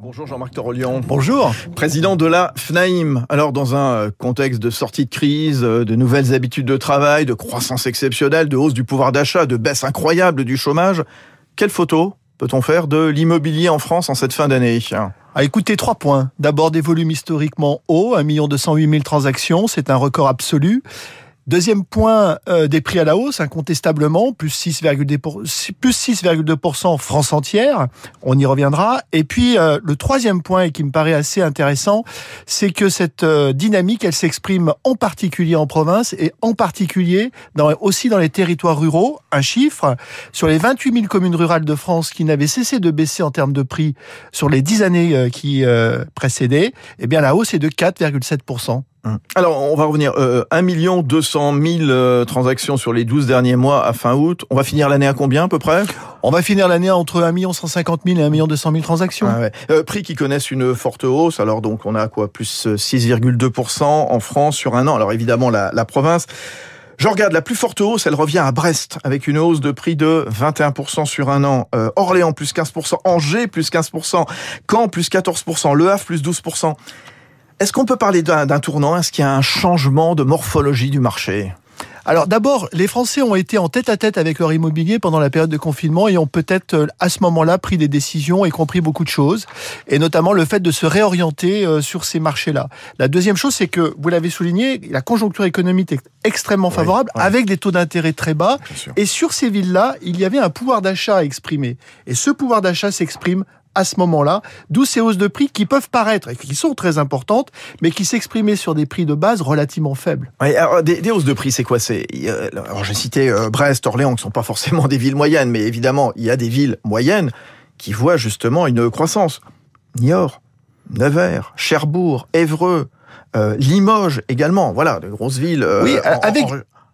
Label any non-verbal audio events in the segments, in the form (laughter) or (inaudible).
Bonjour Jean-Marc Torolion. Bonjour. Président de la FNAIM. Alors dans un euh, contexte de sortie de crise, euh, de nouvelles habitudes de travail, de croissance exceptionnelle, de hausse du pouvoir d'achat, de baisse incroyable du chômage, quelle photo peut-on faire de l'immobilier en France en cette fin d'année? Ah, écoutez, trois points. D'abord, des volumes historiquement hauts, 1 208 000 transactions, c'est un record absolu. Deuxième point, euh, des prix à la hausse, incontestablement, plus 6,2% France entière, on y reviendra. Et puis, euh, le troisième point, et qui me paraît assez intéressant, c'est que cette euh, dynamique, elle s'exprime en particulier en province et en particulier dans, aussi dans les territoires ruraux. Un chiffre, sur les 28 000 communes rurales de France qui n'avaient cessé de baisser en termes de prix sur les 10 années qui précédaient, eh bien la hausse est de 4,7%. Hum. Alors, on va revenir. Euh, 1 200 000 transactions sur les 12 derniers mois à fin août. On va finir l'année à combien à peu près? On va finir l'année entre 1 150 000 et 1 200 000 transactions. Ah ouais. euh, prix qui connaissent une forte hausse. Alors donc, on a quoi? Plus 6,2% en France sur un an. Alors évidemment, la, la province... Je regarde la plus forte hausse, elle revient à Brest avec une hausse de prix de 21% sur un an. Euh, Orléans plus 15%, Angers plus 15%, Caen plus 14%, Le Havre plus 12%. Est-ce qu'on peut parler d'un tournant? Est-ce qu'il y a un changement de morphologie du marché? Alors d'abord, les Français ont été en tête à tête avec leur immobilier pendant la période de confinement et ont peut-être euh, à ce moment-là pris des décisions et compris beaucoup de choses, et notamment le fait de se réorienter euh, sur ces marchés-là. La deuxième chose, c'est que, vous l'avez souligné, la conjoncture économique est extrêmement favorable, avec des taux d'intérêt très bas, et sur ces villes-là, il y avait un pouvoir d'achat à exprimer. Et ce pouvoir d'achat s'exprime à ce moment-là, d'où ces hausses de prix qui peuvent paraître, et qui sont très importantes, mais qui s'exprimaient sur des prix de base relativement faibles. Oui, alors, des, des, hausses de prix, c'est quoi? C'est alors j'ai cité euh, Brest, Orléans, qui sont pas forcément des villes moyennes, mais évidemment, il y a des villes moyennes qui voient justement une croissance. Niort, Nevers, Cherbourg, Évreux, euh, Limoges également, voilà, de grosses villes. Euh, oui, avec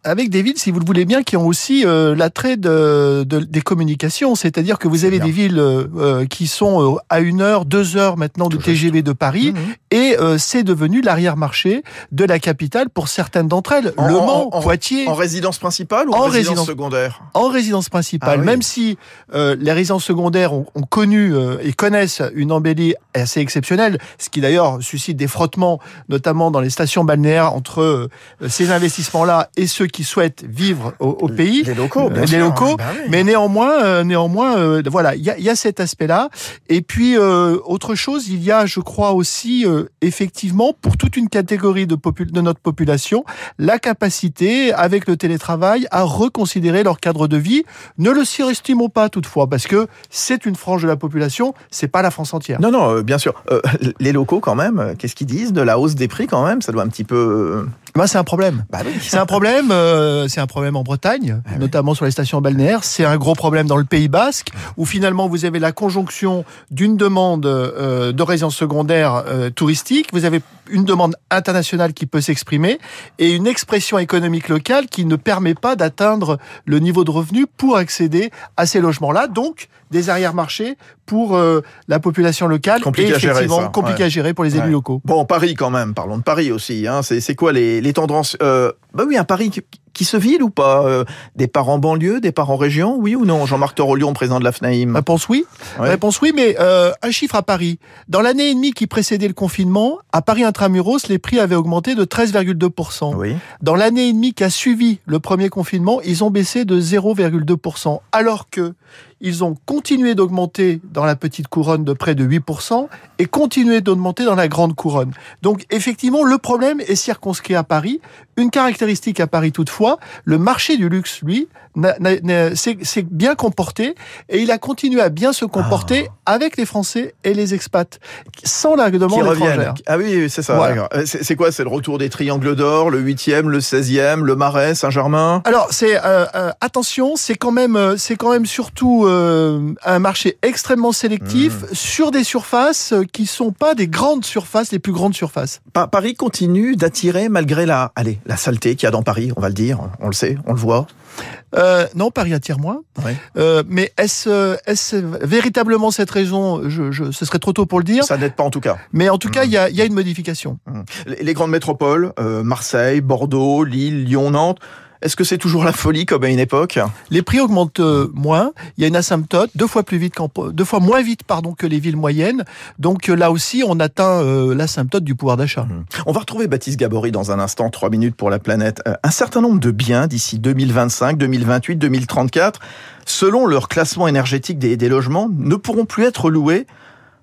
avec des villes, si vous le voulez bien, qui ont aussi euh, l'attrait de, de, des communications. C'est-à-dire que vous avez des villes euh, euh, qui sont à une heure, deux heures maintenant de TGV de Paris, mmh, et c'est devenu l'arrière-marché de la capitale pour certaines d'entre elles. En, Le Mans, en, Poitiers. En résidence principale ou en, résidence, résidence, secondaire En résidence principale. Ah, oui. Même si les résidences secondaires ont, ont connu et connaissent une embellie assez exceptionnelle, ce qui d'ailleurs suscite des frottements, notamment dans les stations balnéaires entre ces investissements-là et ceux qui souhaitent vivre au, au pays, les locaux, bien les sûr. locaux, bah oui. mais néanmoins, euh, néanmoins, euh, voilà, il y a, y a, cet aspect-là. Et puis euh, autre chose, il y a, je crois aussi, euh, effectivement, pour toute une catégorie de, de notre population, la capacité, avec le télétravail, à reconsidérer leur cadre de vie. Ne le surestimons pas toutefois, parce que c'est une frange de la population, c'est pas la France entière. Non, non, bien sûr. (laughs) les locaux, quand même, qu'est-ce qu'ils disent de la hausse des prix, quand même? Ça doit un petit peu. Ben, c'est un problème. Bah oui. C'est un problème. Euh, c'est un problème en Bretagne, ah notamment oui. sur les stations balnéaires. C'est un gros problème dans le Pays Basque, où finalement vous avez la conjonction d'une demande euh, de résidence secondaire euh, touristique, vous avez une demande internationale qui peut s'exprimer et une expression économique locale qui ne permet pas d'atteindre le niveau de revenu pour accéder à ces logements-là. Des arrière-marchés pour euh, la population locale compliqué et à gérer ça. compliqué ouais. à gérer pour les élus ouais. locaux. Bon, Paris quand même, parlons de Paris aussi. Hein. C'est quoi les, les tendances euh, Bah oui, un Paris qui, qui se vide ou pas euh, Des parts en banlieue, des parts en région, oui ou non? Jean-Marc Torolion, président de la FNAIM. Réponse oui. Réponse oui, mais euh, un chiffre à Paris. Dans l'année et demie qui précédait le confinement, à Paris intramuros, les prix avaient augmenté de 13,2%. Oui. Dans l'année et demie qui a suivi le premier confinement, ils ont baissé de 0,2%, alors que ils ont continué d'augmenter dans la petite couronne de près de 8% et continué d'augmenter dans la grande couronne. Donc effectivement, le problème est circonscrit à Paris. Une caractéristique à Paris toutefois, le marché du luxe, lui, s'est bien comporté et il a continué à bien se comporter ah. avec les Français et les expats, sans la demande étrangère. Ah oui, c'est ça. Voilà. C'est quoi? C'est le retour des triangles d'or, le 8e, le 16e, le Marais, Saint-Germain? Alors, c'est euh, euh, attention, c'est quand même, c'est quand même surtout euh, un marché extrêmement sélectif mmh. sur des surfaces qui sont pas des grandes surfaces, les plus grandes surfaces. Pa Paris continue d'attirer malgré la, allez, la saleté qu'il y a dans Paris, on va le dire, on le sait, on le voit. Euh, non, Paris attire moins. Ouais. Euh, mais est-ce est véritablement cette raison je, je, Ce serait trop tôt pour le dire. Ça n'aide pas en tout cas. Mais en tout cas, il mmh. y, y, a, une modification. Mmh. Les, les, grandes métropoles, euh, Marseille, Bordeaux, Lille, Lyon, Nantes, Est-ce que c'est toujours la folie comme à une époque? Les prix augmentent euh, moins. Il y a une asymptote deux fois plus vite, deux fois moins vite pardon que les villes moyennes. Donc là aussi, on atteint l'asymptote du pouvoir d'achat. Mmh. On va retrouver Baptiste Gabory dans un instant, trois minutes pour la planète. Un certain nombre de biens d'ici 2025, 2028, 2034, selon leur classement énergétique des, des logements, ne pourront plus être loués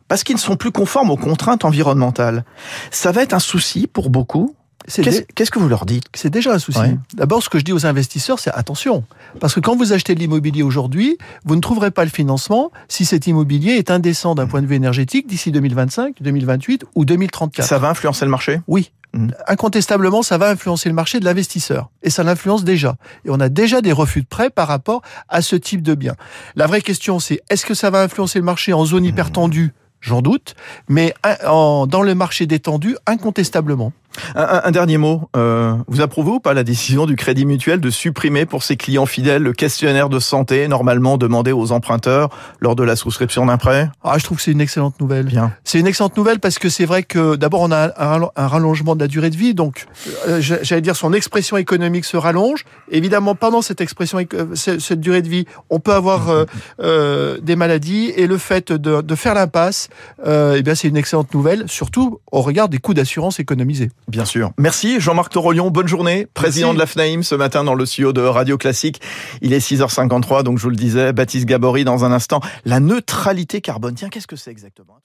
parce qu'ils ne sont plus conformes aux contraintes environnementales. Ça va être un souci pour beaucoup Qu'est-ce que vous leur dites? C'est déjà un souci. D'abord, ce que je dis aux investisseurs, c'est attention. Parce que quand vous achetez de l'immobilier aujourd'hui, vous ne trouverez pas le financement si cet immobilier est indécent d'un point de vue énergétique d'ici 2025, 2028 ou 2034. Ça va influencer le marché? Oui. Hmm. Incontestablement, ça va influencer le marché de l'investisseur. Et ça l'influence déjà. Et on a déjà des refus de prêt par rapport à ce type de bien. La vraie question, c'est est-ce que ça va influencer le marché en zone hyper tendue J'en doute. Mais dans le marché détendu, incontestablement. Un, dernier mot. Euh, vous approuvez ou pas la décision du Crédit Mutuel de supprimer pour ses clients fidèles le questionnaire de santé normalement demandé aux emprunteurs lors de la souscription d'un prêt? Ah, je trouve que c'est une excellente nouvelle. Bien. C'est une excellente nouvelle parce que c'est vrai que d'abord on a un, rallongement de la durée de vie, donc euh, j'allais dire son expression économique se rallonge. Évidemment, pendant cette expression, euh, cette durée de vie, on peut avoir (laughs) euh, des maladies et le fait de, de faire l'impasse, eh bien c'est une excellente nouvelle, surtout au regard des coûts d'assurance économisés. Bien sûr. Merci Jean-Marc Torolion. Bonne journée. Président de la FNAIM ce matin dans le studio de Radio Classique. Il est 6h53, donc je vous le disais, Baptiste Gabory dans un instant. La neutralité carbone. Tiens, qu'est-ce que c'est exactement?